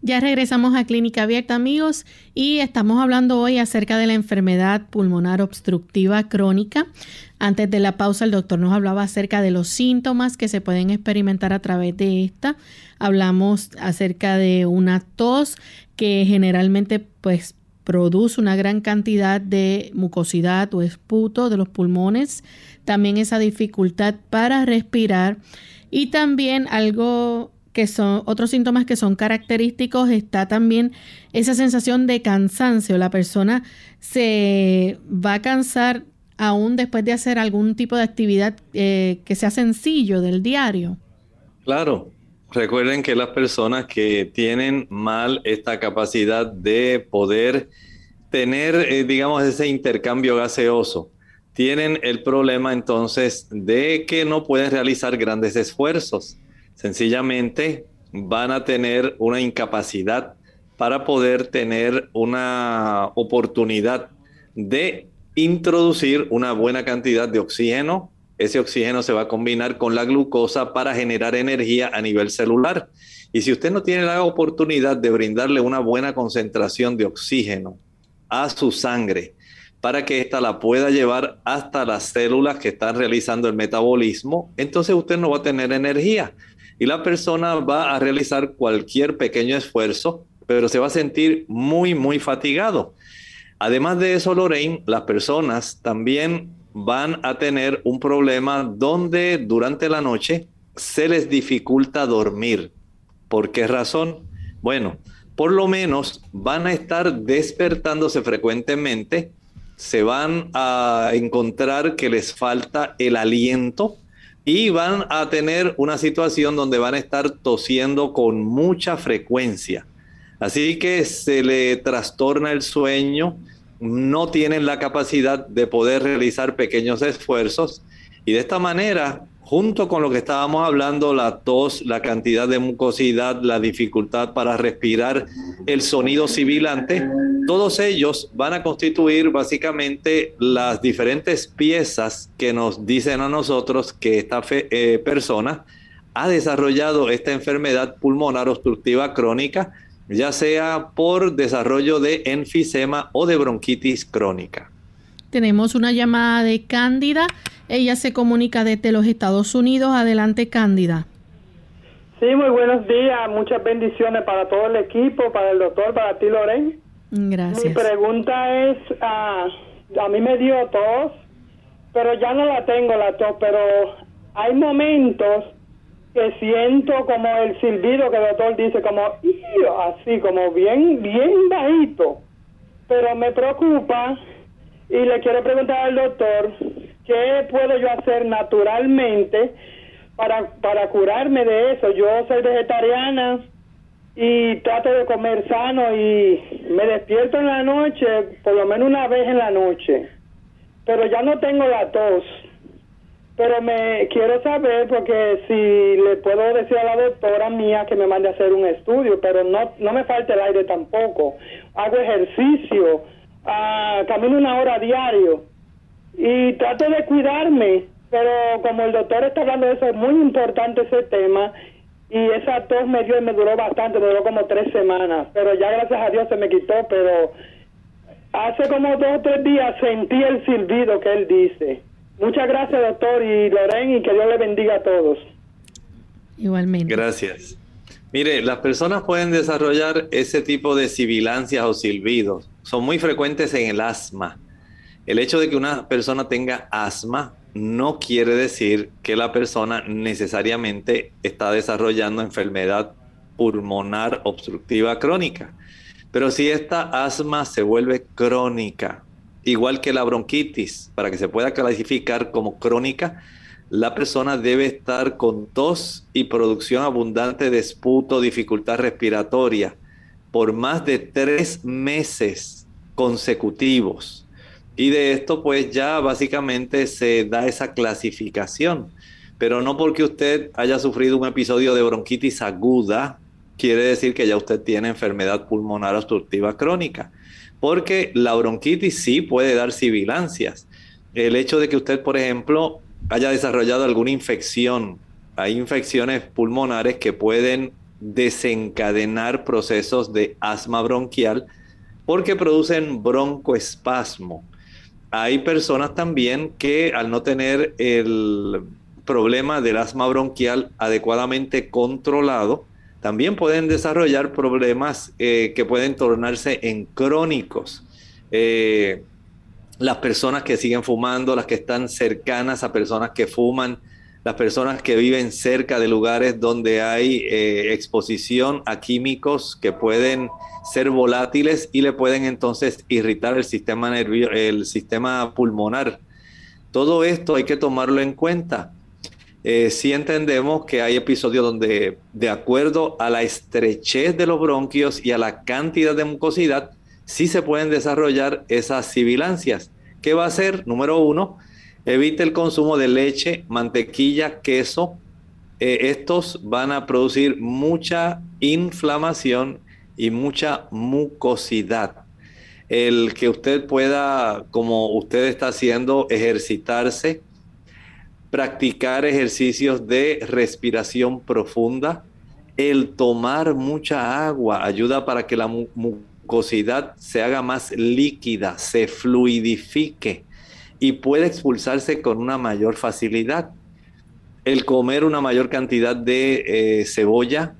Ya regresamos a Clínica Abierta, amigos, y estamos hablando hoy acerca de la enfermedad pulmonar obstructiva crónica. Antes de la pausa, el doctor nos hablaba acerca de los síntomas que se pueden experimentar a través de esta. Hablamos acerca de una tos que generalmente pues produce una gran cantidad de mucosidad o esputo de los pulmones, también esa dificultad para respirar y también algo que son otros síntomas que son característicos, está también esa sensación de cansancio. La persona se va a cansar aún después de hacer algún tipo de actividad eh, que sea sencillo del diario. Claro, recuerden que las personas que tienen mal esta capacidad de poder tener, eh, digamos, ese intercambio gaseoso, tienen el problema entonces de que no pueden realizar grandes esfuerzos Sencillamente van a tener una incapacidad para poder tener una oportunidad de introducir una buena cantidad de oxígeno. Ese oxígeno se va a combinar con la glucosa para generar energía a nivel celular. Y si usted no tiene la oportunidad de brindarle una buena concentración de oxígeno a su sangre para que ésta la pueda llevar hasta las células que están realizando el metabolismo, entonces usted no va a tener energía y la persona va a realizar cualquier pequeño esfuerzo, pero se va a sentir muy, muy fatigado. Además de eso, Lorraine, las personas también van a tener un problema donde durante la noche se les dificulta dormir. ¿Por qué razón? Bueno, por lo menos van a estar despertándose frecuentemente, se van a encontrar que les falta el aliento, y van a tener una situación donde van a estar tosiendo con mucha frecuencia. Así que se le trastorna el sueño, no tienen la capacidad de poder realizar pequeños esfuerzos y de esta manera junto con lo que estábamos hablando, la tos, la cantidad de mucosidad, la dificultad para respirar, el sonido sibilante, todos ellos van a constituir básicamente las diferentes piezas que nos dicen a nosotros que esta eh, persona ha desarrollado esta enfermedad pulmonar obstructiva crónica, ya sea por desarrollo de enfisema o de bronquitis crónica. Tenemos una llamada de Cándida. Ella se comunica desde los Estados Unidos. Adelante, Cándida. Sí, muy buenos días. Muchas bendiciones para todo el equipo, para el doctor, para ti, Loren. Gracias. Mi pregunta es, ah, a mí me dio tos, pero ya no la tengo la tos, pero hay momentos que siento como el silbido que el doctor dice, como así, como bien, bien bajito. Pero me preocupa y le quiero preguntar al doctor, ¿qué puedo yo hacer naturalmente para, para curarme de eso? Yo soy vegetariana y trato de comer sano y me despierto en la noche, por lo menos una vez en la noche, pero ya no tengo la tos. Pero me quiero saber porque si le puedo decir a la doctora mía que me mande a hacer un estudio, pero no no me falta el aire tampoco. Hago ejercicio, uh, camino una hora diario y trato de cuidarme, pero como el doctor está hablando de eso, es muy importante ese tema y esa tos me dio y me duró bastante, me duró como tres semanas, pero ya gracias a Dios se me quitó, pero hace como dos o tres días sentí el silbido que él dice. Muchas gracias doctor y Loren y que Dios le bendiga a todos. Igualmente. Gracias. Mire, las personas pueden desarrollar ese tipo de sibilancias o silbidos. Son muy frecuentes en el asma. El hecho de que una persona tenga asma no quiere decir que la persona necesariamente está desarrollando enfermedad pulmonar obstructiva crónica. Pero si esta asma se vuelve crónica, igual que la bronquitis, para que se pueda clasificar como crónica, la persona debe estar con tos y producción abundante de esputo, dificultad respiratoria, por más de tres meses consecutivos. Y de esto pues ya básicamente se da esa clasificación. Pero no porque usted haya sufrido un episodio de bronquitis aguda, quiere decir que ya usted tiene enfermedad pulmonar obstructiva crónica. Porque la bronquitis sí puede dar sibilancias. El hecho de que usted, por ejemplo, haya desarrollado alguna infección. Hay infecciones pulmonares que pueden desencadenar procesos de asma bronquial porque producen broncoespasmo. Hay personas también que al no tener el problema del asma bronquial adecuadamente controlado, también pueden desarrollar problemas eh, que pueden tornarse en crónicos. Eh, las personas que siguen fumando, las que están cercanas a personas que fuman, las personas que viven cerca de lugares donde hay eh, exposición a químicos que pueden ser volátiles y le pueden entonces irritar el sistema el sistema pulmonar. Todo esto hay que tomarlo en cuenta. Eh, si entendemos que hay episodios donde, de acuerdo a la estrechez de los bronquios y a la cantidad de mucosidad, sí se pueden desarrollar esas sibilancias. ¿Qué va a hacer? Número uno, evite el consumo de leche, mantequilla, queso. Eh, estos van a producir mucha inflamación y mucha mucosidad. El que usted pueda, como usted está haciendo, ejercitarse, practicar ejercicios de respiración profunda, el tomar mucha agua ayuda para que la mucosidad se haga más líquida, se fluidifique y puede expulsarse con una mayor facilidad. El comer una mayor cantidad de eh, cebolla,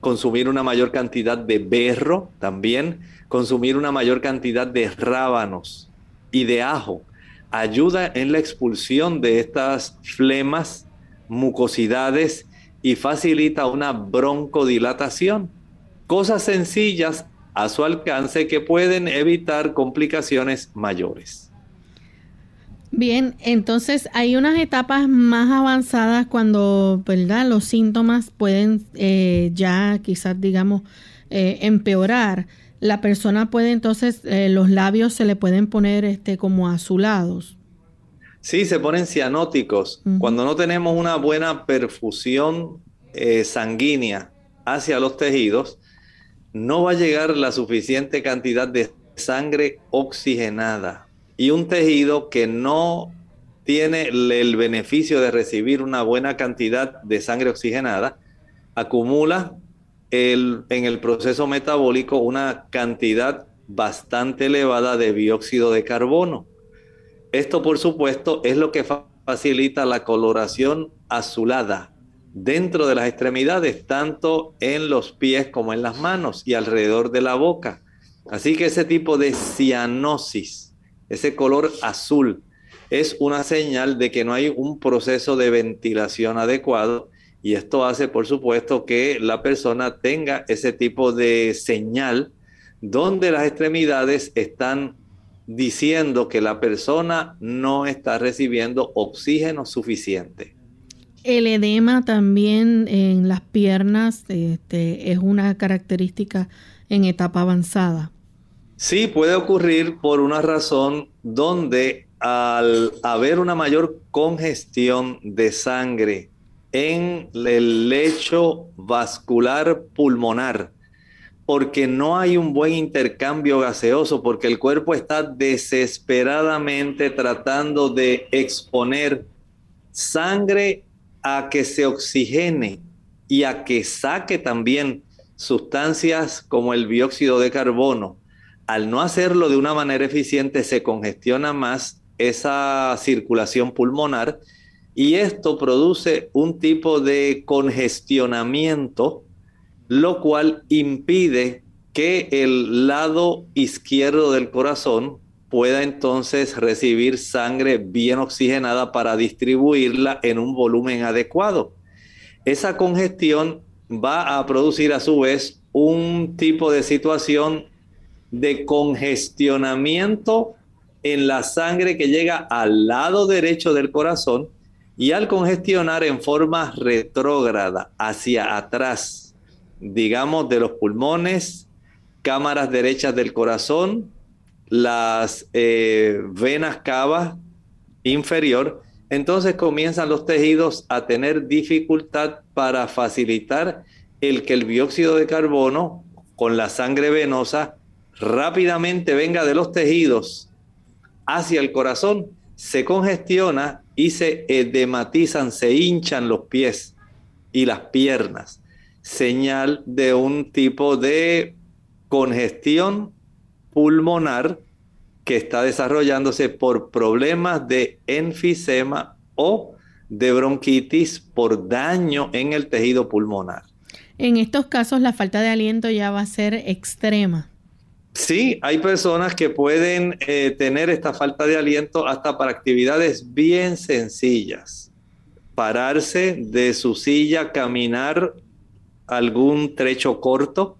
consumir una mayor cantidad de berro también, consumir una mayor cantidad de rábanos y de ajo, ayuda en la expulsión de estas flemas, mucosidades y facilita una broncodilatación. Cosas sencillas a su alcance que pueden evitar complicaciones mayores. Bien, entonces hay unas etapas más avanzadas cuando, ¿verdad? Los síntomas pueden eh, ya quizás, digamos, eh, empeorar. La persona puede entonces, eh, los labios se le pueden poner este, como azulados. Sí, se ponen cianóticos. Cuando no tenemos una buena perfusión sanguínea hacia los tejidos, no va a llegar la suficiente cantidad de sangre oxigenada. Y un tejido que no tiene el beneficio de recibir una buena cantidad de sangre oxigenada, acumula en el proceso metabólico una cantidad bastante elevada de dióxido de carbono. Esto, por supuesto, es lo que facilita la coloración azulada dentro de las extremidades, tanto en los pies como en las manos y alrededor de la boca. Así que ese tipo de cianosis, ese color azul, es una señal de que no hay un proceso de ventilación adecuado y esto hace, por supuesto, que la persona tenga ese tipo de señal donde las extremidades están diciendo que la persona no está recibiendo oxígeno suficiente. El edema también en las piernas este, es una característica en etapa avanzada. Sí, puede ocurrir por una razón donde al haber una mayor congestión de sangre en el lecho vascular pulmonar, porque no hay un buen intercambio gaseoso, porque el cuerpo está desesperadamente tratando de exponer sangre a que se oxigene y a que saque también sustancias como el dióxido de carbono. Al no hacerlo de una manera eficiente, se congestiona más esa circulación pulmonar y esto produce un tipo de congestionamiento, lo cual impide que el lado izquierdo del corazón pueda entonces recibir sangre bien oxigenada para distribuirla en un volumen adecuado. Esa congestión va a producir a su vez un tipo de situación de congestionamiento en la sangre que llega al lado derecho del corazón y al congestionar en forma retrógrada hacia atrás, digamos de los pulmones, cámaras derechas del corazón, las eh, venas cavas inferior, entonces comienzan los tejidos a tener dificultad para facilitar el que el dióxido de carbono con la sangre venosa rápidamente venga de los tejidos hacia el corazón, se congestiona y se edematizan, se hinchan los pies y las piernas, señal de un tipo de congestión pulmonar que está desarrollándose por problemas de enfisema o de bronquitis por daño en el tejido pulmonar. En estos casos la falta de aliento ya va a ser extrema. Sí, hay personas que pueden eh, tener esta falta de aliento hasta para actividades bien sencillas. Pararse de su silla, caminar algún trecho corto.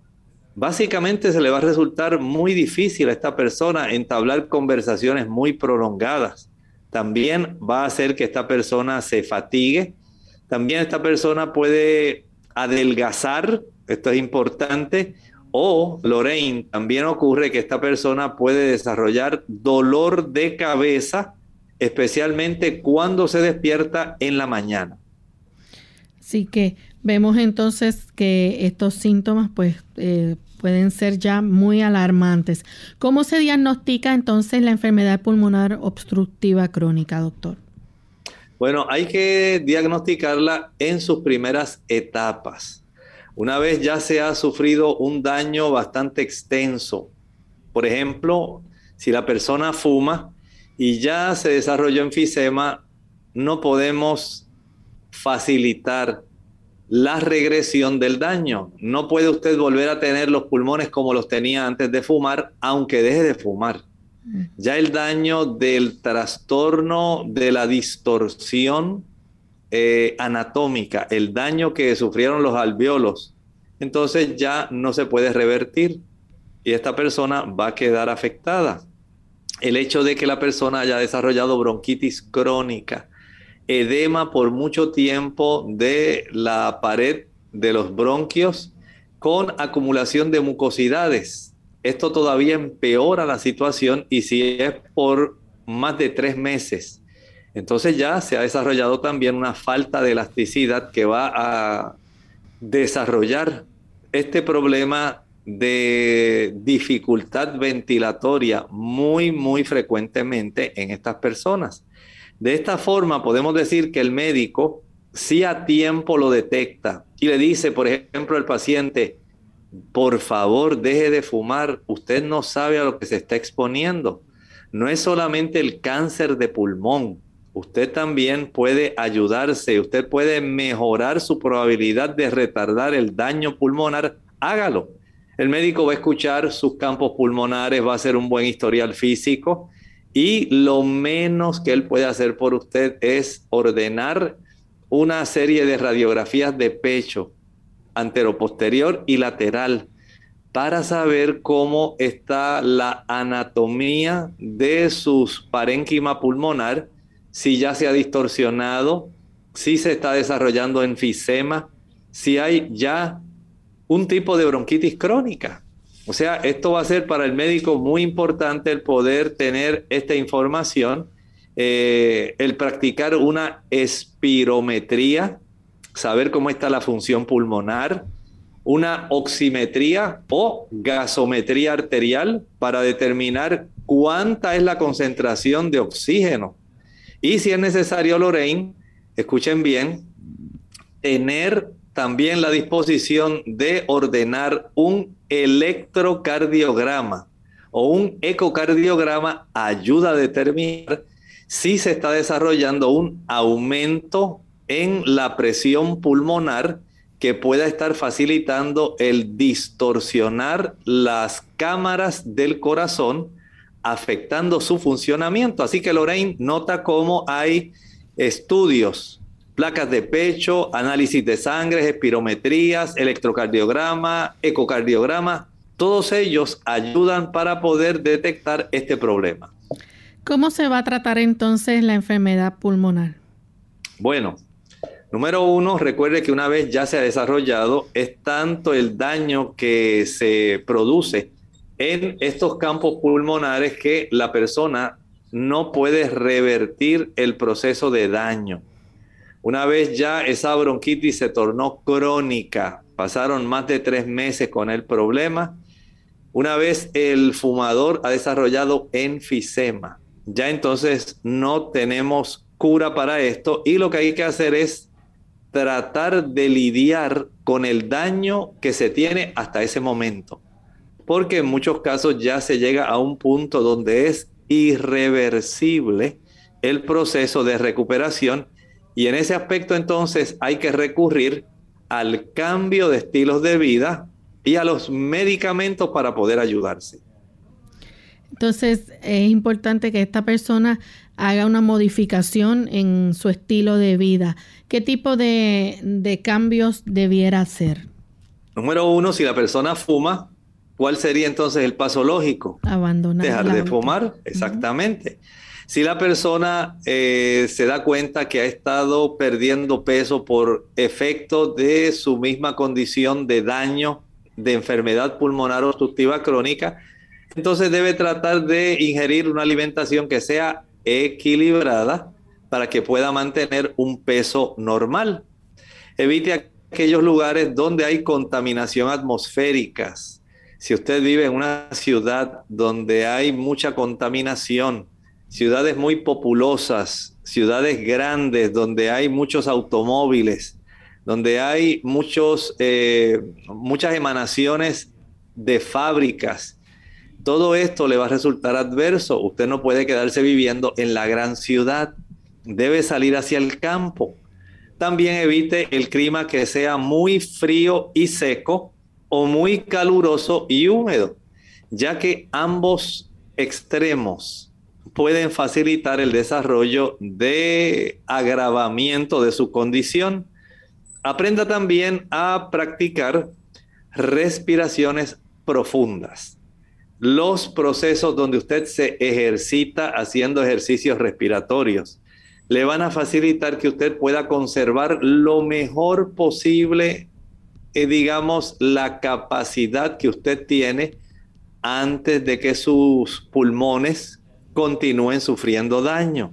Básicamente se le va a resultar muy difícil a esta persona entablar conversaciones muy prolongadas. También va a hacer que esta persona se fatigue. También esta persona puede adelgazar, esto es importante, o, Lorraine, también ocurre que esta persona puede desarrollar dolor de cabeza, especialmente cuando se despierta en la mañana. Así que vemos entonces que estos síntomas pues eh, pueden ser ya muy alarmantes. ¿Cómo se diagnostica entonces la enfermedad pulmonar obstructiva crónica, doctor? Bueno, hay que diagnosticarla en sus primeras etapas. Una vez ya se ha sufrido un daño bastante extenso, por ejemplo, si la persona fuma y ya se desarrolló enfisema, no podemos facilitar la regresión del daño. No puede usted volver a tener los pulmones como los tenía antes de fumar, aunque deje de fumar. Mm. Ya el daño del trastorno de la distorsión eh, anatómica, el daño que sufrieron los alveolos, entonces ya no se puede revertir y esta persona va a quedar afectada. El hecho de que la persona haya desarrollado bronquitis crónica, edema por mucho tiempo de la pared de los bronquios con acumulación de mucosidades. Esto todavía empeora la situación y si es por más de tres meses entonces ya se ha desarrollado también una falta de elasticidad que va a desarrollar este problema de dificultad ventilatoria muy, muy frecuentemente en estas personas. De esta forma podemos decir que el médico si a tiempo lo detecta y le dice, por ejemplo, al paciente, por favor, deje de fumar, usted no sabe a lo que se está exponiendo. No es solamente el cáncer de pulmón, usted también puede ayudarse, usted puede mejorar su probabilidad de retardar el daño pulmonar, hágalo. El médico va a escuchar sus campos pulmonares, va a hacer un buen historial físico y lo menos que él puede hacer por usted es ordenar una serie de radiografías de pecho, anteroposterior y lateral, para saber cómo está la anatomía de su parénquima pulmonar si ya se ha distorsionado, si se está desarrollando enfisema, si hay ya un tipo de bronquitis crónica. O sea, esto va a ser para el médico muy importante el poder tener esta información, eh, el practicar una espirometría, saber cómo está la función pulmonar, una oximetría o gasometría arterial para determinar cuánta es la concentración de oxígeno y si es necesario, Lorraine, escuchen bien, tener también la disposición de ordenar un electrocardiograma o un ecocardiograma ayuda a determinar sí se está desarrollando un aumento en la presión pulmonar que pueda estar facilitando el distorsionar las cámaras del corazón, afectando su funcionamiento. Así que Lorraine nota cómo hay estudios, placas de pecho, análisis de sangre, espirometrías, electrocardiograma, ecocardiograma, todos ellos ayudan para poder detectar este problema. ¿Cómo se va a tratar entonces la enfermedad pulmonar? Bueno, número uno, recuerde que una vez ya se ha desarrollado, es tanto el daño que se produce en estos campos pulmonares que la persona no puede revertir el proceso de daño. Una vez ya esa bronquitis se tornó crónica, pasaron más de tres meses con el problema, una vez el fumador ha desarrollado enfisema, ya entonces no tenemos cura para esto y lo que hay que hacer es tratar de lidiar con el daño que se tiene hasta ese momento. Porque en muchos casos ya se llega a un punto donde es irreversible el proceso de recuperación y en ese aspecto entonces hay que recurrir al cambio de estilos de vida y a los medicamentos para poder ayudarse. Entonces es importante que esta persona haga una modificación en su estilo de vida. ¿Qué tipo de, cambios debiera hacer? Número uno, si la persona fuma, ¿cuál sería entonces el paso lógico? Abandonar. Dejar de fumar, exactamente. Si la persona eh, se da cuenta que ha estado perdiendo peso por efecto de su misma condición de daño de enfermedad pulmonar obstructiva crónica, entonces debe tratar de ingerir una alimentación que sea equilibrada para que pueda mantener un peso normal. Evite aquellos lugares donde hay contaminación atmosférica. Si usted vive en una ciudad donde hay mucha contaminación, ciudades muy populosas, ciudades grandes donde hay muchos automóviles, donde hay muchos, eh, muchas emanaciones de fábricas. Todo esto le va a resultar adverso. Usted no puede quedarse viviendo en la gran ciudad. Debe salir hacia el campo. También evite el clima que sea muy frío y seco o muy caluroso y húmedo, ya que ambos extremos pueden facilitar el desarrollo de agravamiento de su condición Aprenda también a practicar respiraciones profundas. Los procesos donde usted se ejercita haciendo ejercicios respiratorios le van a facilitar que usted pueda conservar lo mejor posible, eh, digamos, la capacidad que usted tiene antes de que sus pulmones continúen sufriendo daño.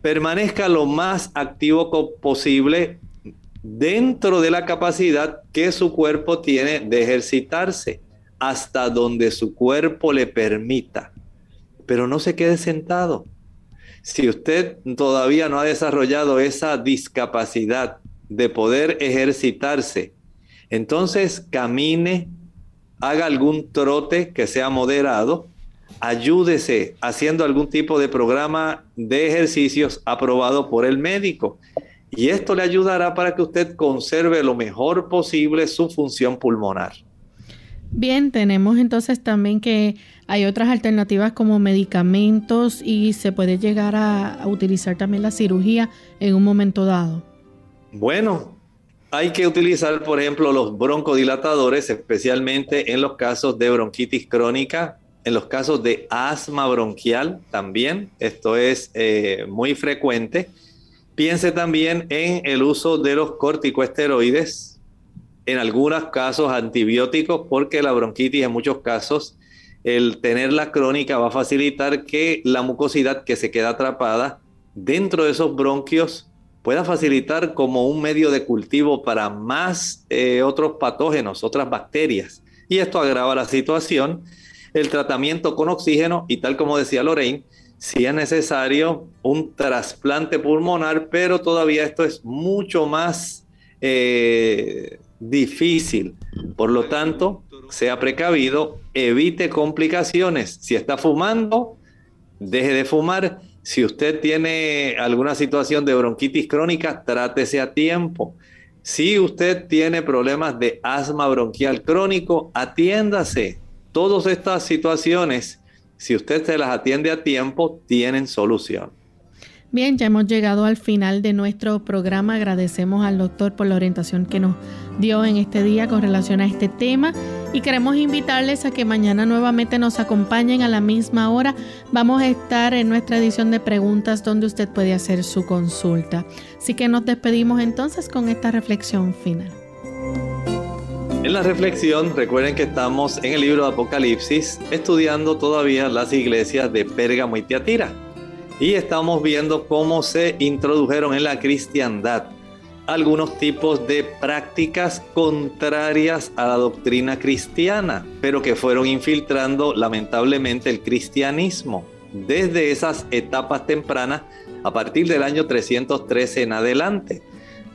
Permanezca lo más activo posible dentro de la capacidad que su cuerpo tiene de ejercitarse, hasta donde su cuerpo le permita. Pero no se quede sentado. Si usted todavía no ha desarrollado esa discapacidad de poder ejercitarse, entonces camine, haga algún trote que sea moderado, ayúdese haciendo algún tipo de programa de ejercicios aprobado por el médico y esto le ayudará para que usted conserve lo mejor posible su función pulmonar. Bien, tenemos entonces también que hay otras alternativas como medicamentos y se puede llegar a, utilizar también la cirugía en un momento dado. Bueno, hay que utilizar, por ejemplo, los broncodilatadores, especialmente en los casos de bronquitis crónica, en los casos de asma bronquial también. Esto es eh, muy frecuente Piense también en el uso de los corticoesteroides, en algunos casos antibióticos, porque la bronquitis en muchos casos, el tenerla crónica va a facilitar que la mucosidad que se queda atrapada dentro de esos bronquios pueda facilitar como un medio de cultivo para más eh, otros patógenos, otras bacterias. Y esto agrava la situación. El tratamiento con oxígeno, y tal como decía Lorraine, si es necesario un trasplante pulmonar, pero todavía esto es mucho más eh, difícil. Por lo tanto, sea precavido, evite complicaciones. Si está fumando, deje de fumar Si usted tiene alguna situación de bronquitis crónica, trátese a tiempo. Si usted tiene problemas de asma bronquial crónico, atiéndase. Todas estas situaciones, si usted se las atiende a tiempo, tienen solución. Bien, ya hemos llegado al final de nuestro programa. Agradecemos al doctor por la orientación que nos dio en este día con relación a este tema y queremos invitarles a que mañana nuevamente nos acompañen a la misma hora. Vamos a estar en nuestra edición de preguntas donde usted puede hacer su consulta. Así que nos despedimos entonces con esta reflexión final. En la reflexión, recuerden que estamos en el libro de Apocalipsis estudiando todavía las iglesias de Pérgamo y Tiatira y estamos viendo cómo se introdujeron en la cristiandad algunos tipos de prácticas contrarias a la doctrina cristiana, pero que fueron infiltrando lamentablemente el cristianismo desde esas etapas tempranas a partir del año 313 en adelante.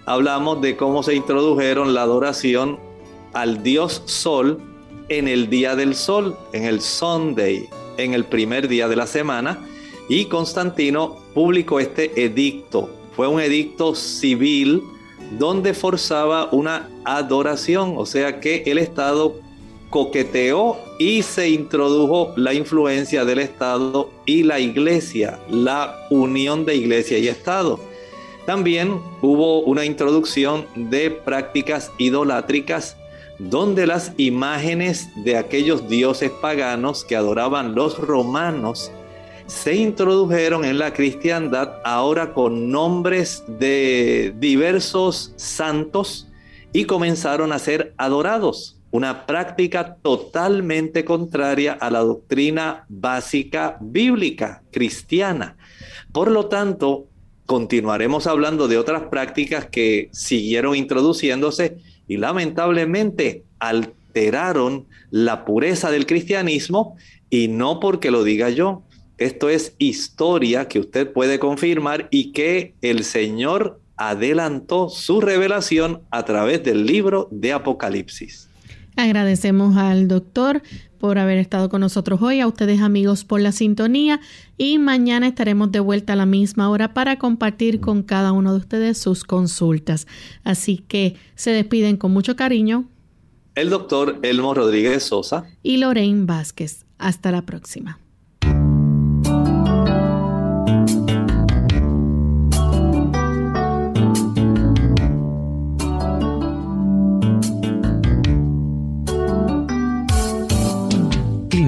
Hablamos de cómo se introdujeron la adoración al dios sol en el día del sol, en el Sunday, en el primer día de la semana, y Constantino publicó este edicto. Fue un edicto civil donde forzaba una adoración, o sea que el Estado coqueteó y se introdujo la influencia del Estado y la iglesia, la unión de iglesia y Estado. También hubo una introducción de prácticas idolátricas donde las imágenes de aquellos dioses paganos que adoraban los romanos se introdujeron en la cristiandad ahora con nombres de diversos santos y comenzaron a ser adorados. Una práctica totalmente contraria a la doctrina básica bíblica cristiana. Por lo tanto, continuaremos hablando de otras prácticas que siguieron introduciéndose y lamentablemente alteraron la pureza del cristianismo y no porque lo diga yo, esto es historia que usted puede confirmar y que el Señor adelantó su revelación a través del libro de Apocalipsis. Agradecemos al doctor por haber estado con nosotros hoy, a ustedes amigos por la sintonía y mañana estaremos de vuelta a la misma hora para compartir con cada uno de ustedes sus consultas. Así que se despiden con mucho cariño. El doctor Elmo Rodríguez Sosa y Lorraine Vázquez. Hasta la próxima.